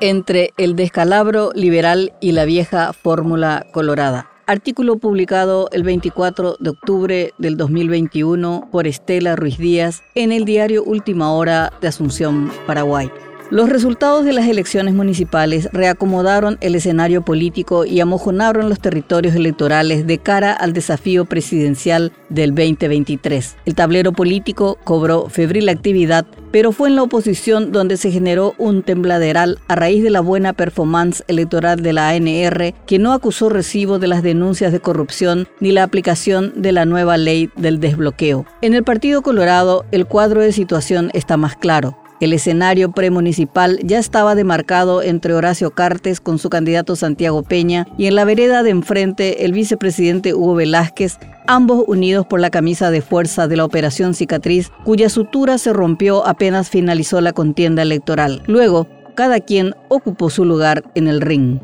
Entre el descalabro liberal y la vieja fórmula colorada. Artículo publicado el 24 de octubre del 2021 por Estela Ruiz Díaz en el diario Última Hora de Asunción, Paraguay. Los resultados de las elecciones municipales reacomodaron el escenario político y amojonaron los territorios electorales de cara al desafío presidencial del 2023. El tablero político cobró febril actividad, pero fue en la oposición donde se generó un tembladeral a raíz de la buena performance electoral de la ANR, que no acusó recibo de las denuncias de corrupción ni la aplicación de la nueva ley del desbloqueo. En el Partido Colorado, el cuadro de situación está más claro. El escenario premunicipal ya estaba demarcado entre Horacio Cartes con su candidato Santiago Peña y en la vereda de enfrente el vicepresidente Hugo Velázquez, ambos unidos por la camisa de fuerza de la Operación Cicatriz, cuya sutura se rompió apenas finalizó la contienda electoral. Luego, cada quien ocupó su lugar en el ring.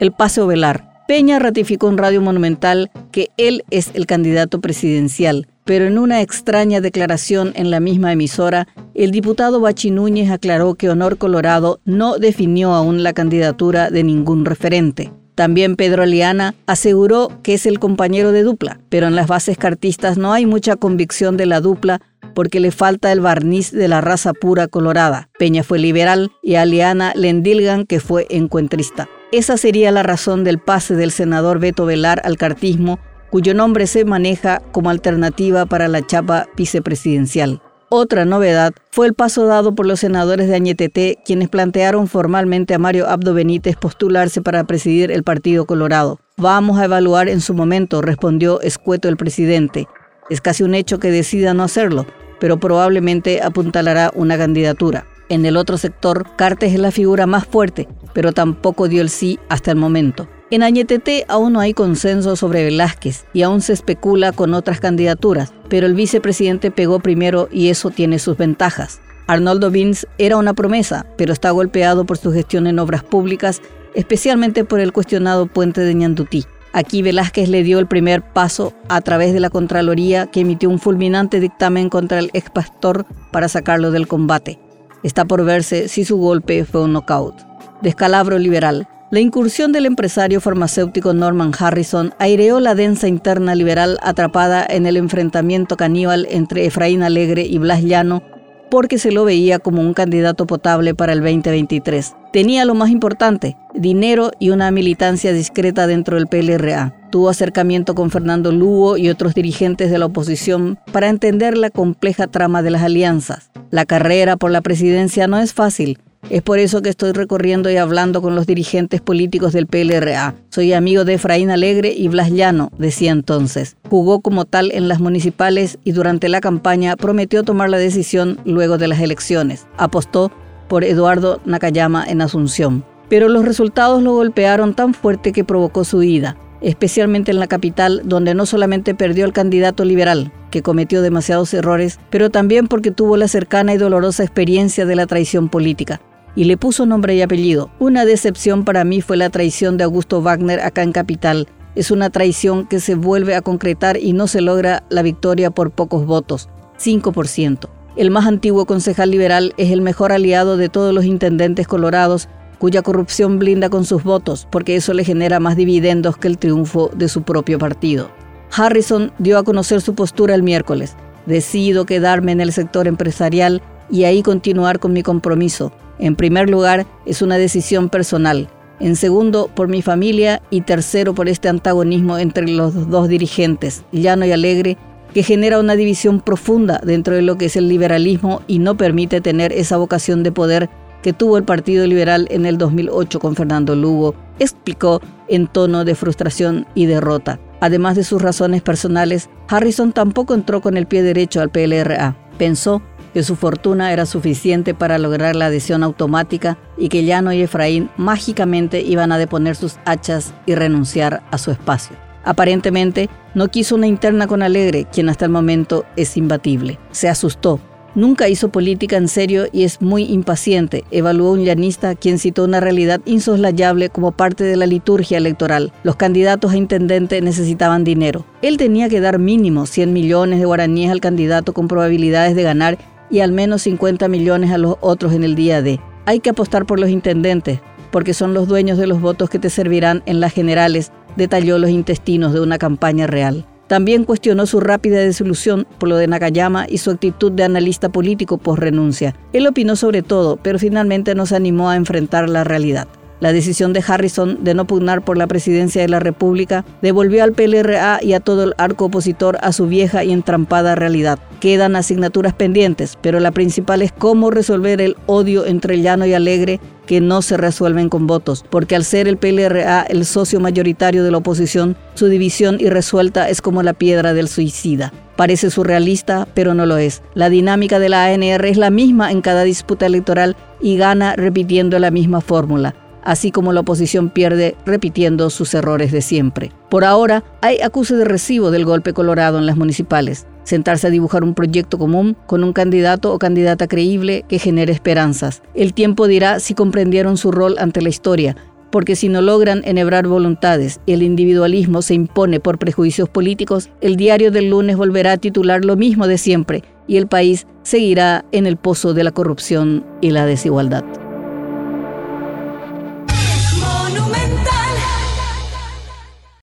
El Paseo Velar. Peña ratificó en Radio Monumental que él es el candidato presidencial pero en una extraña declaración en la misma emisora, el diputado Bachi Núñez aclaró que Honor Colorado no definió aún la candidatura de ningún referente. También Pedro Liana aseguró que es el compañero de dupla, pero en las bases cartistas no hay mucha convicción de la dupla porque le falta el barniz de la raza pura colorada. Peña fue liberal y a Liana le endilgan que fue encuentrista. Esa sería la razón del pase del senador Beto Velar al cartismo cuyo nombre se maneja como alternativa para la chapa vicepresidencial. Otra novedad fue el paso dado por los senadores de Añetete, quienes plantearon formalmente a Mario Abdo Benítez postularse para presidir el Partido Colorado. Vamos a evaluar en su momento, respondió escueto el presidente. Es casi un hecho que decida no hacerlo, pero probablemente apuntalará una candidatura. En el otro sector, Cartes es la figura más fuerte, pero tampoco dio el sí hasta el momento. En Añetete aún no hay consenso sobre Velázquez y aún se especula con otras candidaturas, pero el vicepresidente pegó primero y eso tiene sus ventajas. Arnoldo Vins era una promesa, pero está golpeado por su gestión en obras públicas, especialmente por el cuestionado puente de Ñandutí. Aquí Velázquez le dio el primer paso a través de la Contraloría que emitió un fulminante dictamen contra el ex pastor para sacarlo del combate. Está por verse si su golpe fue un knockout. Descalabro liberal. La incursión del empresario farmacéutico Norman Harrison aireó la densa interna liberal atrapada en el enfrentamiento caníbal entre Efraín Alegre y Blas Llano porque se lo veía como un candidato potable para el 2023. Tenía lo más importante, dinero y una militancia discreta dentro del PLRA. Tuvo acercamiento con Fernando Lugo y otros dirigentes de la oposición para entender la compleja trama de las alianzas. La carrera por la presidencia no es fácil, es por eso que estoy recorriendo y hablando con los dirigentes políticos del PLRA. Soy amigo de Efraín Alegre y Blas Llano, decía entonces. Jugó como tal en las municipales y durante la campaña prometió tomar la decisión luego de las elecciones. Apostó por Eduardo Nakayama en Asunción. Pero los resultados lo golpearon tan fuerte que provocó su ida, especialmente en la capital, donde no solamente perdió el candidato liberal, que cometió demasiados errores, pero también porque tuvo la cercana y dolorosa experiencia de la traición política y le puso nombre y apellido. Una decepción para mí fue la traición de Augusto Wagner acá en Capital. Es una traición que se vuelve a concretar y no se logra la victoria por pocos votos, 5%. El más antiguo concejal liberal es el mejor aliado de todos los intendentes colorados cuya corrupción blinda con sus votos, porque eso le genera más dividendos que el triunfo de su propio partido. Harrison dio a conocer su postura el miércoles. Decido quedarme en el sector empresarial y ahí continuar con mi compromiso. En primer lugar, es una decisión personal. En segundo, por mi familia. Y tercero, por este antagonismo entre los dos dirigentes, Llano y Alegre, que genera una división profunda dentro de lo que es el liberalismo y no permite tener esa vocación de poder que tuvo el Partido Liberal en el 2008 con Fernando Lugo, explicó en tono de frustración y derrota. Además de sus razones personales, Harrison tampoco entró con el pie derecho al PLRA. Pensó que su fortuna era suficiente para lograr la adhesión automática y que Llano y Efraín mágicamente iban a deponer sus hachas y renunciar a su espacio. Aparentemente, no quiso una interna con Alegre, quien hasta el momento es imbatible. Se asustó. Nunca hizo política en serio y es muy impaciente, evaluó un llanista quien citó una realidad insoslayable como parte de la liturgia electoral. Los candidatos a intendente necesitaban dinero. Él tenía que dar mínimo 100 millones de guaraníes al candidato con probabilidades de ganar y al menos 50 millones a los otros en el día D. Hay que apostar por los intendentes, porque son los dueños de los votos que te servirán en las generales, detalló los intestinos de una campaña real. También cuestionó su rápida desilusión por lo de Nakayama y su actitud de analista político por renuncia. Él opinó sobre todo, pero finalmente no se animó a enfrentar la realidad. La decisión de Harrison de no pugnar por la presidencia de la República devolvió al PLRA y a todo el arco opositor a su vieja y entrampada realidad. Quedan asignaturas pendientes, pero la principal es cómo resolver el odio entre llano y alegre que no se resuelven con votos, porque al ser el PLRA el socio mayoritario de la oposición, su división irresuelta es como la piedra del suicida. Parece surrealista, pero no lo es. La dinámica de la ANR es la misma en cada disputa electoral y gana repitiendo la misma fórmula así como la oposición pierde repitiendo sus errores de siempre. Por ahora, hay acuse de recibo del golpe colorado en las municipales. Sentarse a dibujar un proyecto común con un candidato o candidata creíble que genere esperanzas. El tiempo dirá si comprendieron su rol ante la historia, porque si no logran enhebrar voluntades y el individualismo se impone por prejuicios políticos, el diario del lunes volverá a titular lo mismo de siempre y el país seguirá en el pozo de la corrupción y la desigualdad.